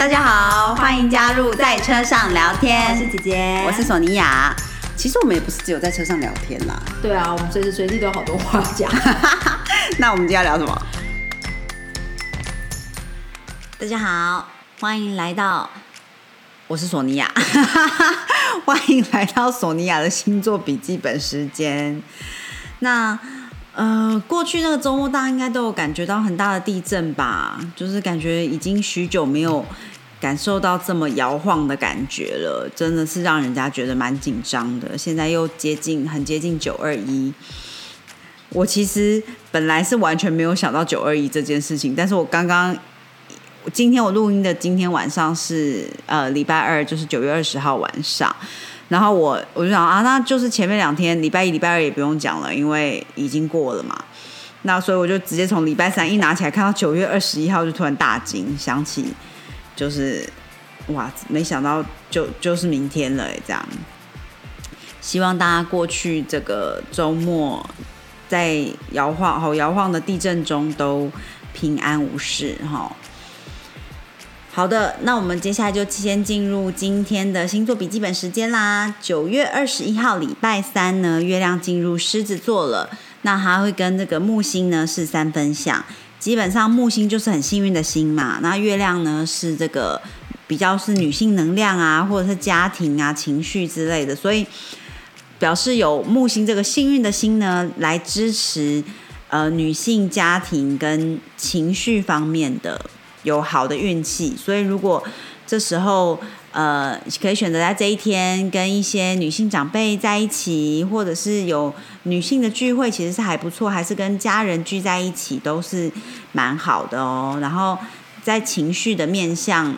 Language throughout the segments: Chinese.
大家好，欢迎加入在车上聊天。我是姐姐，我是索尼娅。其实我们也不是只有在车上聊天啦。对啊，我们随时随地都有好多话讲。那我们今天要聊什么？大家好，欢迎来到，我是索尼娅，欢迎来到索尼娅的星座笔记本时间。那呃，过去那个周末，大家应该都有感觉到很大的地震吧？就是感觉已经许久没有感受到这么摇晃的感觉了，真的是让人家觉得蛮紧张的。现在又接近，很接近九二一。我其实本来是完全没有想到九二一这件事情，但是我刚刚。今天我录音的今天晚上是呃礼拜二，就是九月二十号晚上。然后我我就想啊，那就是前面两天礼拜一、礼拜二也不用讲了，因为已经过了嘛。那所以我就直接从礼拜三一拿起来看到九月二十一号，就突然大惊，想起就是哇，没想到就就是明天了这样。希望大家过去这个周末在摇晃好摇晃的地震中都平安无事哈。好的，那我们接下来就先进入今天的星座笔记本时间啦。九月二十一号礼拜三呢，月亮进入狮子座了，那它会跟这个木星呢是三分相。基本上木星就是很幸运的星嘛，那月亮呢是这个比较是女性能量啊，或者是家庭啊、情绪之类的，所以表示有木星这个幸运的星呢来支持呃女性家庭跟情绪方面的。有好的运气，所以如果这时候呃可以选择在这一天跟一些女性长辈在一起，或者是有女性的聚会，其实是还不错，还是跟家人聚在一起都是蛮好的哦。然后在情绪的面向，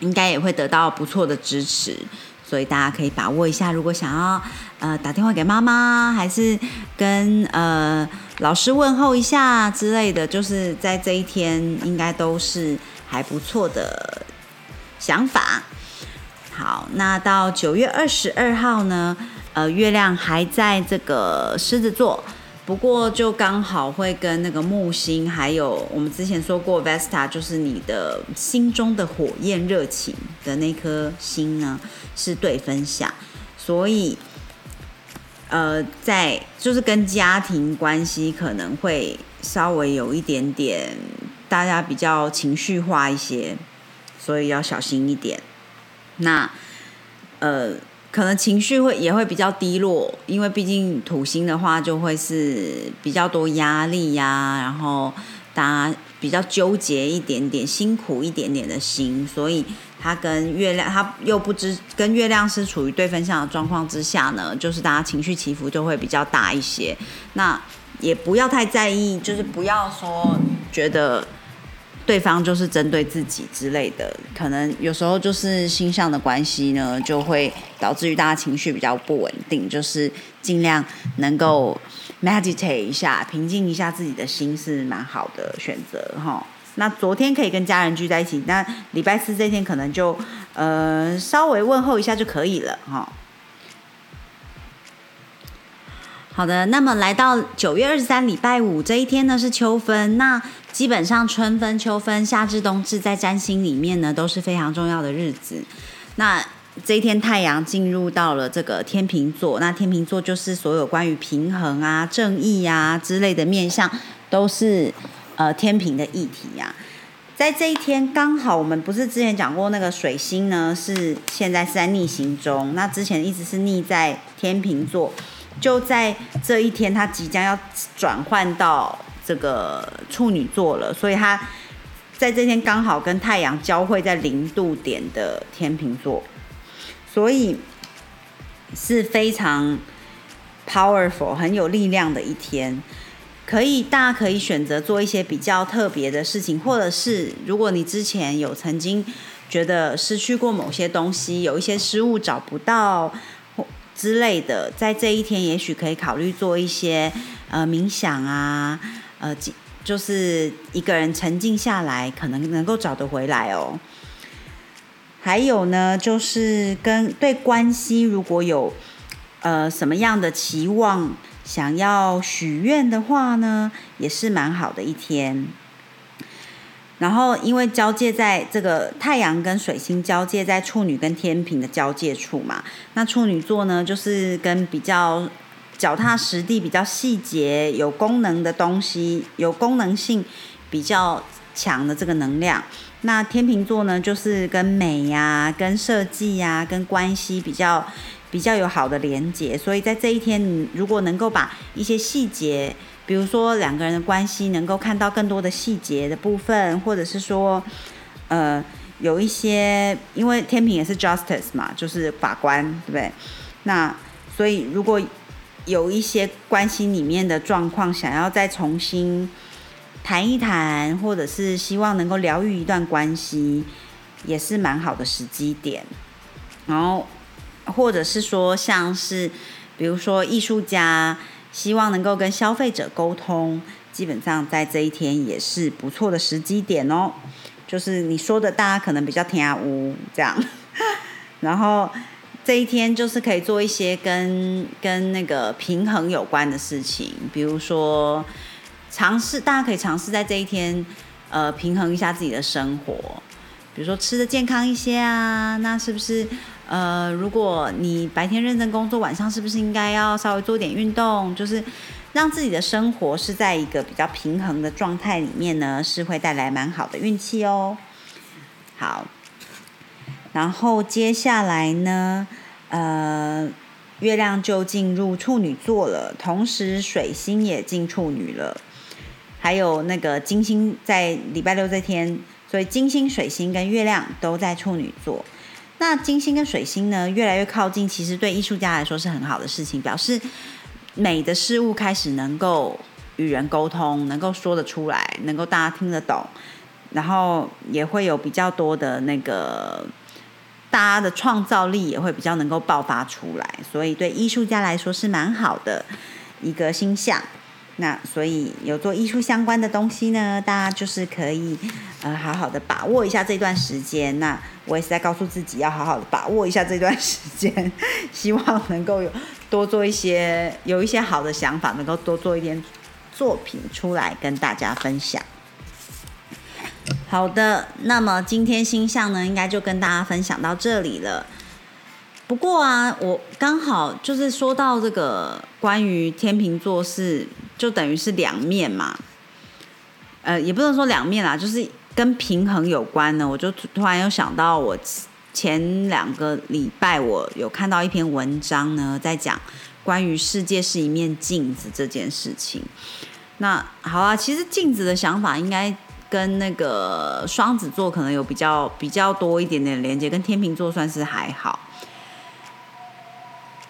应该也会得到不错的支持，所以大家可以把握一下。如果想要呃打电话给妈妈，还是跟呃。老师问候一下之类的，就是在这一天应该都是还不错的想法。好，那到九月二十二号呢，呃，月亮还在这个狮子座，不过就刚好会跟那个木星，还有我们之前说过 Vesta，就是你的心中的火焰热情的那颗星呢，是对分享，所以。呃，在就是跟家庭关系可能会稍微有一点点，大家比较情绪化一些，所以要小心一点。那呃，可能情绪会也会比较低落，因为毕竟土星的话就会是比较多压力呀，然后大家比较纠结一点点、辛苦一点点的心，所以。他跟月亮，他又不知跟月亮是处于对分相的状况之下呢，就是大家情绪起伏就会比较大一些。那也不要太在意，就是不要说觉得对方就是针对自己之类的。可能有时候就是星象的关系呢，就会导致于大家情绪比较不稳定。就是尽量能够 meditate 一下，平静一下自己的心是蛮好的选择哈。那昨天可以跟家人聚在一起，那礼拜四这天可能就呃稍微问候一下就可以了哈。好的，那么来到九月二十三礼拜五这一天呢是秋分，那基本上春分、秋分、夏至、冬至在占星里面呢都是非常重要的日子。那这一天太阳进入到了这个天平座，那天平座就是所有关于平衡啊、正义啊之类的面相都是。呃，天平的议题呀，在这一天刚好，我们不是之前讲过那个水星呢，是现在是在逆行中。那之前一直是逆在天平座，就在这一天，他即将要转换到这个处女座了。所以他在这天刚好跟太阳交汇在零度点的天秤座，所以是非常 powerful 很有力量的一天。可以，大家可以选择做一些比较特别的事情，或者是如果你之前有曾经觉得失去过某些东西，有一些失误找不到之类的，在这一天也许可以考虑做一些呃冥想啊，呃，就是一个人沉静下来，可能能够找得回来哦。还有呢，就是跟对关系如果有呃什么样的期望。想要许愿的话呢，也是蛮好的一天。然后因为交界在这个太阳跟水星交界在处女跟天平的交界处嘛，那处女座呢就是跟比较脚踏实地、比较细节、有功能的东西、有功能性比较强的这个能量。那天秤座呢，就是跟美呀、跟设计呀、跟关系比较比较有好的连接。所以在这一天，你如果能够把一些细节，比如说两个人的关系，能够看到更多的细节的部分，或者是说，呃，有一些，因为天平也是 justice 嘛，就是法官，对不对？那所以如果有一些关系里面的状况，想要再重新谈一谈，或者是希望能够疗愈一段关系，也是蛮好的时机点。然后，或者是说，像是比如说艺术家，希望能够跟消费者沟通，基本上在这一天也是不错的时机点哦。就是你说的，大家可能比较听无这样，然后。这一天就是可以做一些跟跟那个平衡有关的事情，比如说尝试，大家可以尝试在这一天，呃，平衡一下自己的生活，比如说吃的健康一些啊，那是不是呃，如果你白天认真工作，晚上是不是应该要稍微做点运动，就是让自己的生活是在一个比较平衡的状态里面呢，是会带来蛮好的运气哦。好。然后接下来呢，呃，月亮就进入处女座了，同时水星也进处女了，还有那个金星在礼拜六这天，所以金星、水星跟月亮都在处女座。那金星跟水星呢，越来越靠近，其实对艺术家来说是很好的事情，表示美的事物开始能够与人沟通，能够说得出来，能够大家听得懂，然后也会有比较多的那个。大家的创造力也会比较能够爆发出来，所以对艺术家来说是蛮好的一个星象。那所以有做艺术相关的东西呢，大家就是可以呃好好的把握一下这段时间。那我也是在告诉自己要好好的把握一下这段时间，希望能够有多做一些有一些好的想法，能够多做一点作品出来跟大家分享。好的，那么今天星象呢，应该就跟大家分享到这里了。不过啊，我刚好就是说到这个关于天秤座是，就等于是两面嘛。呃，也不能说两面啦，就是跟平衡有关呢。我就突然又想到，我前两个礼拜我有看到一篇文章呢，在讲关于世界是一面镜子这件事情。那好啊，其实镜子的想法应该。跟那个双子座可能有比较比较多一点点连接，跟天秤座算是还好。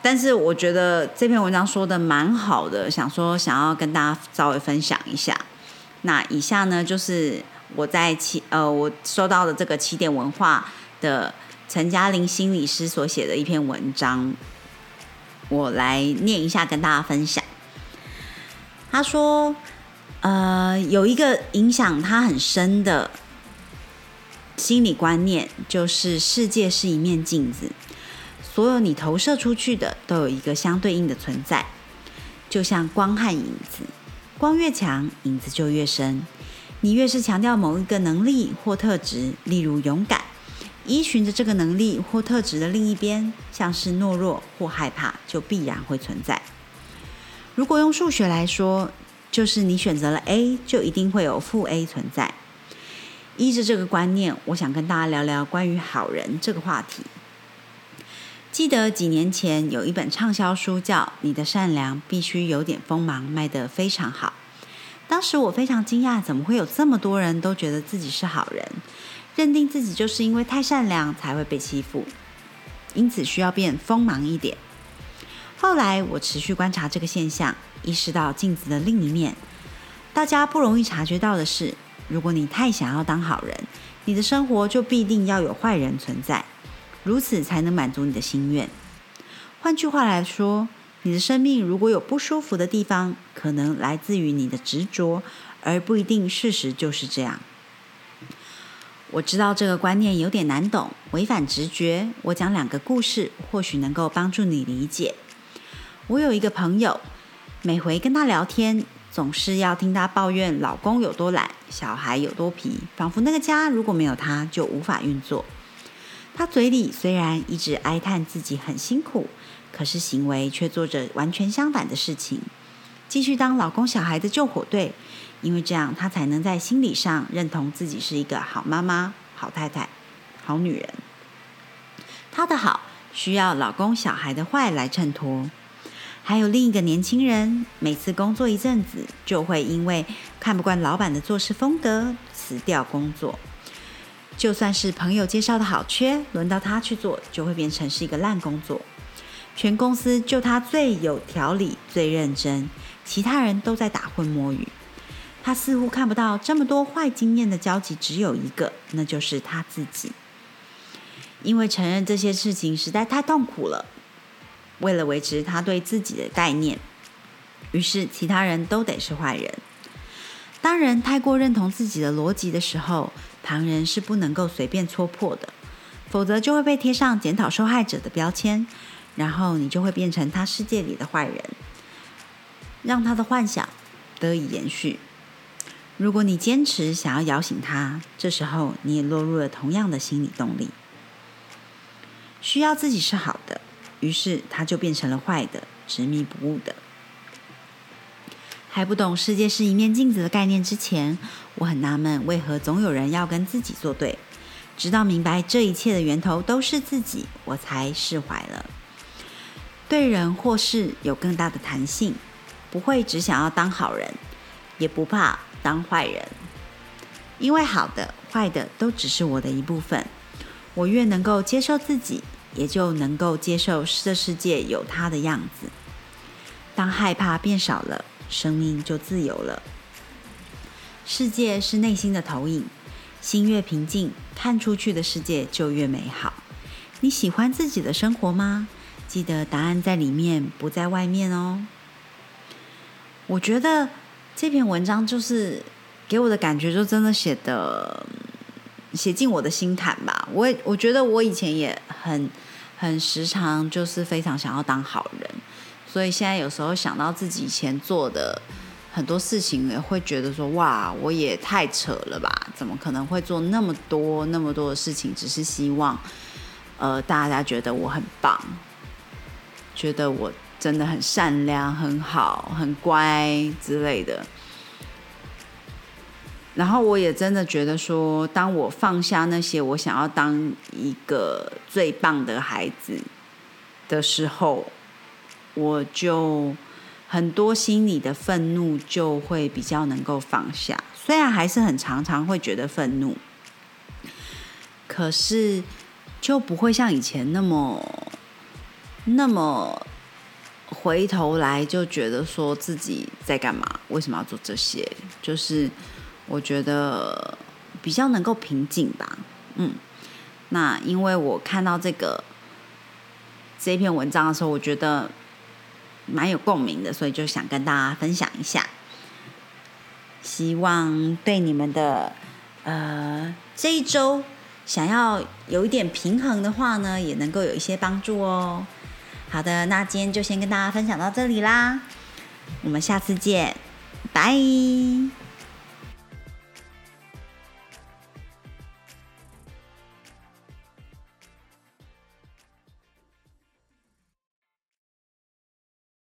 但是我觉得这篇文章说的蛮好的，想说想要跟大家稍微分享一下。那以下呢，就是我在起呃我收到的这个起点文化的陈嘉玲心理师所写的一篇文章，我来念一下跟大家分享。他说。呃，有一个影响他很深的心理观念，就是世界是一面镜子，所有你投射出去的都有一个相对应的存在，就像光和影子，光越强，影子就越深。你越是强调某一个能力或特质，例如勇敢，依循着这个能力或特质的另一边，像是懦弱或害怕，就必然会存在。如果用数学来说，就是你选择了 A，就一定会有负 A 存在。依着这个观念，我想跟大家聊聊关于好人这个话题。记得几年前有一本畅销书叫《你的善良必须有点锋芒》，卖得非常好。当时我非常惊讶，怎么会有这么多人都觉得自己是好人，认定自己就是因为太善良才会被欺负，因此需要变锋芒一点。后来我持续观察这个现象。意识到镜子的另一面，大家不容易察觉到的是，如果你太想要当好人，你的生活就必定要有坏人存在，如此才能满足你的心愿。换句话来说，你的生命如果有不舒服的地方，可能来自于你的执着，而不一定事实就是这样。我知道这个观念有点难懂，违反直觉。我讲两个故事，或许能够帮助你理解。我有一个朋友。每回跟他聊天，总是要听他抱怨老公有多懒，小孩有多皮，仿佛那个家如果没有他就无法运作。他嘴里虽然一直哀叹自己很辛苦，可是行为却做着完全相反的事情，继续当老公小孩的救火队，因为这样她才能在心理上认同自己是一个好妈妈、好太太、好女人。她的好需要老公小孩的坏来衬托。还有另一个年轻人，每次工作一阵子，就会因为看不惯老板的做事风格辞掉工作。就算是朋友介绍的好缺，轮到他去做，就会变成是一个烂工作。全公司就他最有条理、最认真，其他人都在打混摸鱼。他似乎看不到这么多坏经验的交集，只有一个，那就是他自己。因为承认这些事情实在太痛苦了。为了维持他对自己的概念，于是其他人都得是坏人。当人太过认同自己的逻辑的时候，旁人是不能够随便戳破的，否则就会被贴上检讨受害者的标签，然后你就会变成他世界里的坏人，让他的幻想得以延续。如果你坚持想要摇醒他，这时候你也落入了同样的心理动力，需要自己是好的。于是他就变成了坏的、执迷不悟的。还不懂世界是一面镜子的概念之前，我很纳闷为何总有人要跟自己作对。直到明白这一切的源头都是自己，我才释怀了。对人或事有更大的弹性，不会只想要当好人，也不怕当坏人，因为好的、坏的都只是我的一部分。我越能够接受自己。也就能够接受这世界有它的样子。当害怕变少了，生命就自由了。世界是内心的投影，心越平静，看出去的世界就越美好。你喜欢自己的生活吗？记得答案在里面，不在外面哦。我觉得这篇文章就是给我的感觉，就真的写的写进我的心坎吧。我我觉得我以前也很。很时常就是非常想要当好人，所以现在有时候想到自己以前做的很多事情，也会觉得说：哇，我也太扯了吧？怎么可能会做那么多那么多的事情？只是希望，呃，大家觉得我很棒，觉得我真的很善良、很好、很乖之类的。然后我也真的觉得说，当我放下那些我想要当一个最棒的孩子的时候，我就很多心里的愤怒就会比较能够放下。虽然还是很常常会觉得愤怒，可是就不会像以前那么那么回头来就觉得说自己在干嘛，为什么要做这些，就是。我觉得比较能够平静吧，嗯，那因为我看到这个这篇文章的时候，我觉得蛮有共鸣的，所以就想跟大家分享一下，希望对你们的呃这一周想要有一点平衡的话呢，也能够有一些帮助哦。好的，那今天就先跟大家分享到这里啦，我们下次见，拜。